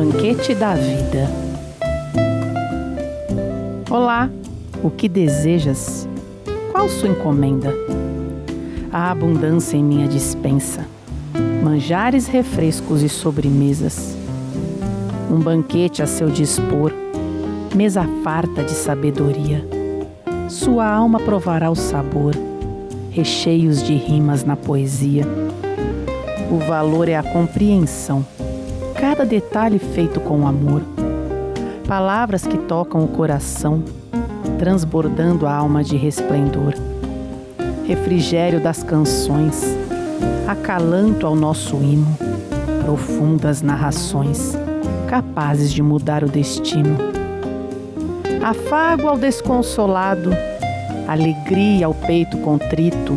Banquete da Vida. Olá, o que desejas? Qual sua encomenda? A abundância em minha dispensa, manjares, refrescos e sobremesas. Um banquete a seu dispor, mesa farta de sabedoria. Sua alma provará o sabor, recheios de rimas na poesia. O valor é a compreensão cada detalhe feito com amor. Palavras que tocam o coração, transbordando a alma de resplendor. Refrigério das canções, acalanto ao nosso hino, profundas narrações, capazes de mudar o destino. Afago ao desconsolado, alegria ao peito contrito,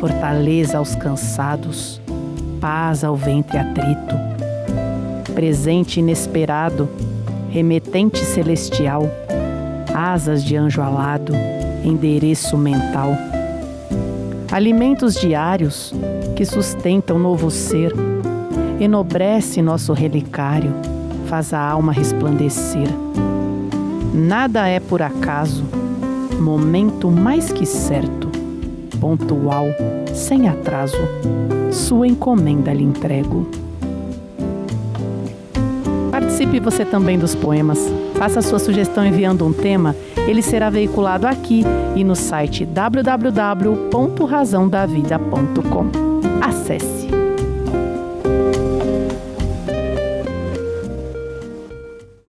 fortaleza aos cansados, paz ao ventre atrito presente inesperado, remetente celestial, asas de anjo alado, endereço mental. Alimentos diários que sustentam novo ser, enobrece nosso relicário, faz a alma resplandecer. Nada é por acaso, momento mais que certo, pontual, sem atraso, sua encomenda lhe entrego. Participe você também dos poemas. Faça sua sugestão enviando um tema, ele será veiculado aqui e no site www.razãodavida.com. Acesse!